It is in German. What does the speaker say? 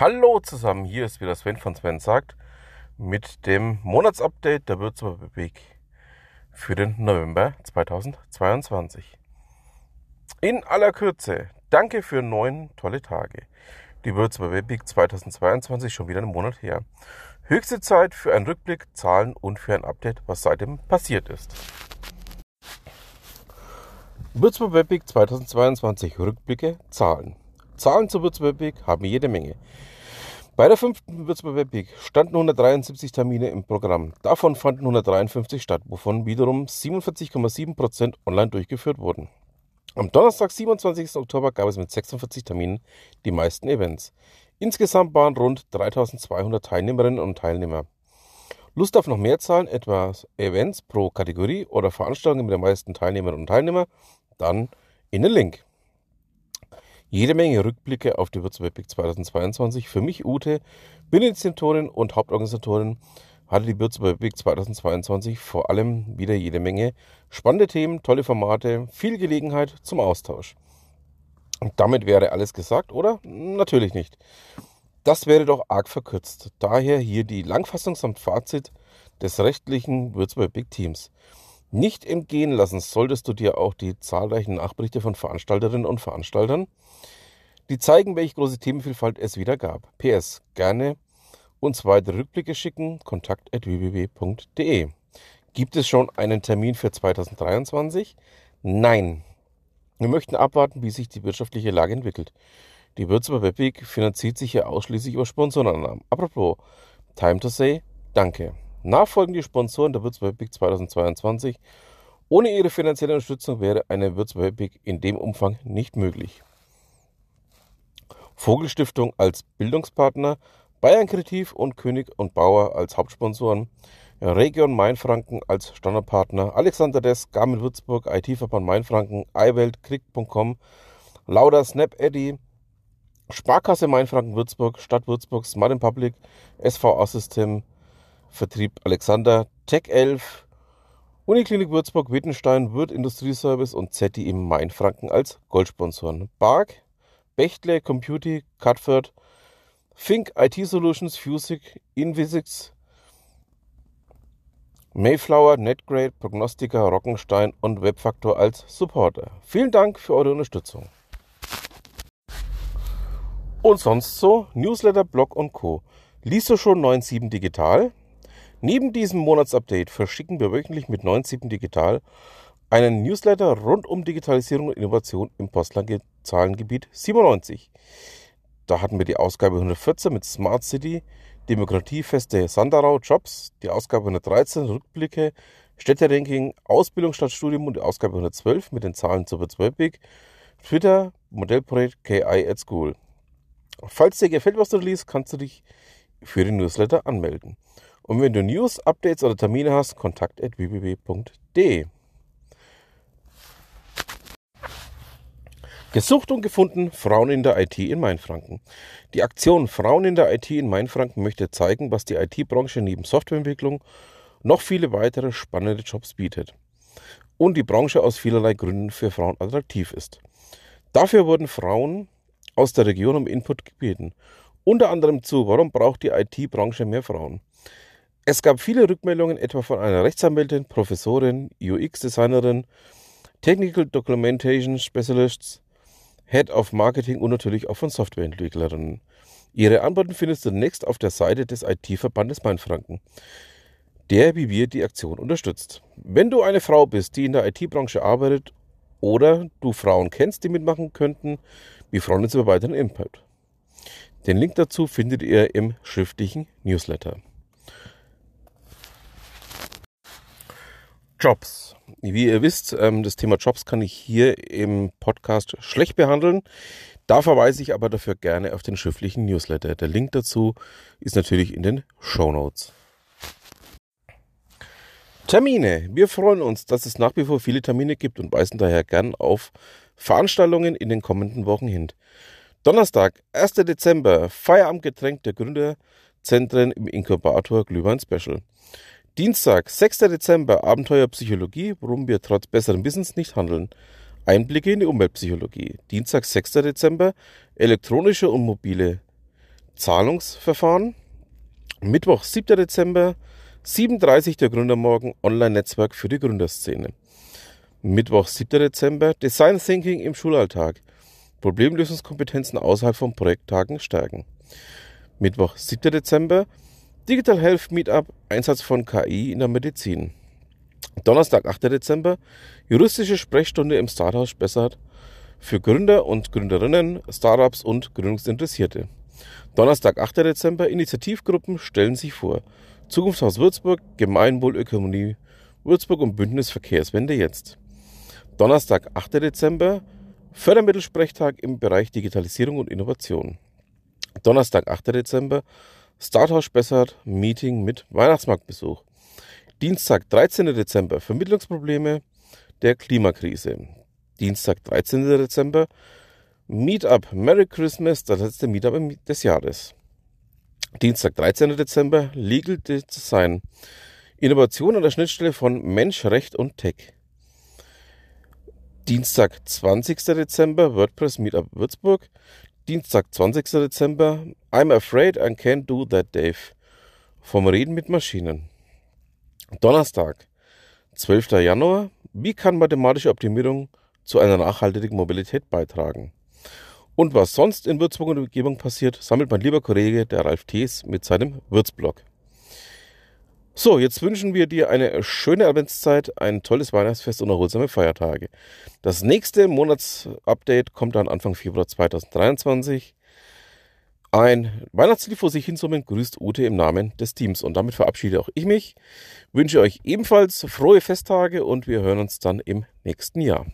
Hallo zusammen, hier ist wieder Sven von Sven sagt mit dem Monatsupdate der Würzburger Weg für den November 2022. In aller Kürze, danke für neun tolle Tage. Die Webweek 2022 schon wieder einen Monat her. Höchste Zeit für einen Rückblick, Zahlen und für ein Update, was seitdem passiert ist. Würzburg Webweek 2022 Rückblicke, Zahlen. Zahlen zur Würzburg Webweek haben jede Menge. Bei der fünften Würzburg Webweek standen 173 Termine im Programm. Davon fanden 153 statt, wovon wiederum 47,7% online durchgeführt wurden. Am Donnerstag, 27. Oktober, gab es mit 46 Terminen die meisten Events. Insgesamt waren rund 3200 Teilnehmerinnen und Teilnehmer. Lust auf noch mehr Zahlen, etwa Events pro Kategorie oder Veranstaltungen mit den meisten Teilnehmerinnen und Teilnehmern? Dann in den Link. Jede Menge Rückblicke auf die Würzburg 2022. Für mich, Ute, Initiatorin und Hauptorganisatorin, hatte die Würzburg 2022 vor allem wieder jede Menge spannende Themen, tolle Formate, viel Gelegenheit zum Austausch. Und damit wäre alles gesagt, oder? Natürlich nicht. Das wäre doch arg verkürzt. Daher hier die Langfassung samt Fazit des rechtlichen Würzburg Big Teams. Nicht entgehen lassen solltest du dir auch die zahlreichen Nachberichte von Veranstalterinnen und Veranstaltern, die zeigen, welche große Themenvielfalt es wieder gab. PS, gerne uns weitere Rückblicke schicken, kontakt.www.de. Gibt es schon einen Termin für 2023? Nein. Wir möchten abwarten, wie sich die wirtschaftliche Lage entwickelt. Die Würzburger Webweg finanziert sich ja ausschließlich über Sponsorenannahmen. Apropos, time to say Danke. Nachfolgende Sponsoren der Würzburg Week 2022. Ohne ihre finanzielle Unterstützung wäre eine Würzburg Week in dem Umfang nicht möglich. Vogelstiftung als Bildungspartner, Bayern Kreativ und König und Bauer als Hauptsponsoren, Region Mainfranken als Standardpartner, Alexander Dess, Garmin Würzburg, IT-Verband Mainfranken, iWelt, Krieg.com, Lauda Snap Eddy, Sparkasse Mainfranken Würzburg, Stadt Würzburg, Smart Public, SVA System, Vertrieb Alexander, Tech 11, Uniklinik Würzburg, Wittenstein, Wirt Industrieservice und ZDI Mainfranken als Goldsponsoren. Bark, Bechtle, Computy, Cutford, Fink IT Solutions, Fusic, Invisix, Mayflower, NetGrade, Prognostica, Rockenstein und Webfaktor als Supporter. Vielen Dank für eure Unterstützung. Und sonst so, Newsletter, Blog und Co. Liest du schon 9.7 digital? Neben diesem Monatsupdate verschicken wir wöchentlich mit 9.7 digital einen Newsletter rund um Digitalisierung und Innovation im Postzahlengebiet 97. Da hatten wir die Ausgabe 114 mit Smart City, Demokratiefeste Sandarau, Jobs, die Ausgabe 113, Rückblicke, Städteranking, Ausbildung statt Studium und die Ausgabe 112 mit den Zahlen zur Bezweibig, Twitter, Modellprojekt KI at School. Falls dir gefällt, was du liest, kannst du dich für den Newsletter anmelden. Und wenn du News, Updates oder Termine hast, kontakt at www.de. Gesucht und gefunden Frauen in der IT in Mainfranken. Die Aktion Frauen in der IT in Mainfranken möchte zeigen, was die IT-Branche neben Softwareentwicklung noch viele weitere spannende Jobs bietet. Und die Branche aus vielerlei Gründen für Frauen attraktiv ist. Dafür wurden Frauen aus der Region um Input gebeten. Unter anderem zu, warum braucht die IT-Branche mehr Frauen? Es gab viele Rückmeldungen, etwa von einer Rechtsanwältin, Professorin, UX-Designerin, Technical Documentation Specialists, Head of Marketing und natürlich auch von Softwareentwicklerinnen. Ihre Antworten findest du zunächst auf der Seite des IT-Verbandes Mainfranken, der wie wir die Aktion unterstützt. Wenn du eine Frau bist, die in der IT-Branche arbeitet oder du Frauen kennst, die mitmachen könnten, wir freuen uns über weiteren Input. Den Link dazu findet ihr im schriftlichen Newsletter. Jobs. Wie ihr wisst, ähm, das Thema Jobs kann ich hier im Podcast schlecht behandeln. Da verweise ich aber dafür gerne auf den schriftlichen Newsletter. Der Link dazu ist natürlich in den Show Notes. Termine. Wir freuen uns, dass es nach wie vor viele Termine gibt und weisen daher gern auf Veranstaltungen in den kommenden Wochen hin. Donnerstag, 1. Dezember, Feierabendgetränk der Gründerzentren im Inkubator Glühwein Special. Dienstag, 6. Dezember, Abenteuerpsychologie, warum wir trotz besseren Wissens nicht handeln. Einblicke in die Umweltpsychologie. Dienstag, 6. Dezember, elektronische und mobile Zahlungsverfahren. Mittwoch, 7. Dezember, 37 der Gründermorgen Online-Netzwerk für die Gründerszene. Mittwoch, 7. Dezember, Design Thinking im Schulalltag. Problemlösungskompetenzen außerhalb von Projekttagen stärken. Mittwoch, 7. Dezember, Digital Health Meetup, Einsatz von KI in der Medizin. Donnerstag, 8. Dezember, juristische Sprechstunde im Starthaus Spessart für Gründer und Gründerinnen, Startups und Gründungsinteressierte. Donnerstag, 8. Dezember, Initiativgruppen stellen sich vor. Zukunftshaus Würzburg, Gemeinwohlökonomie Würzburg und Bündnis Verkehrswende jetzt. Donnerstag, 8. Dezember, Fördermittelsprechtag im Bereich Digitalisierung und Innovation. Donnerstag, 8. Dezember, Starthaus Spessart, Meeting mit Weihnachtsmarktbesuch. Dienstag, 13. Dezember, Vermittlungsprobleme der Klimakrise. Dienstag, 13. Dezember, Meetup Merry Christmas, das letzte Meetup des Jahres. Dienstag, 13. Dezember, Legal Design. Innovation an der Schnittstelle von Mensch, Recht und Tech. Dienstag, 20. Dezember, WordPress Meetup Würzburg. Dienstag, 20. Dezember, I'm afraid I can't do that, Dave. Vom Reden mit Maschinen. Donnerstag, 12. Januar, wie kann mathematische Optimierung zu einer nachhaltigen Mobilität beitragen? Und was sonst in Würzburg und Umgebung passiert, sammelt mein lieber Kollege, der Ralf Thees, mit seinem Würzblog. So, jetzt wünschen wir dir eine schöne Adventszeit, ein tolles Weihnachtsfest und erholsame Feiertage. Das nächste Monatsupdate kommt dann Anfang Februar 2023. Ein Weihnachtslied vor sich hinsummen grüßt Ute im Namen des Teams. Und damit verabschiede auch ich mich. Wünsche euch ebenfalls frohe Festtage und wir hören uns dann im nächsten Jahr.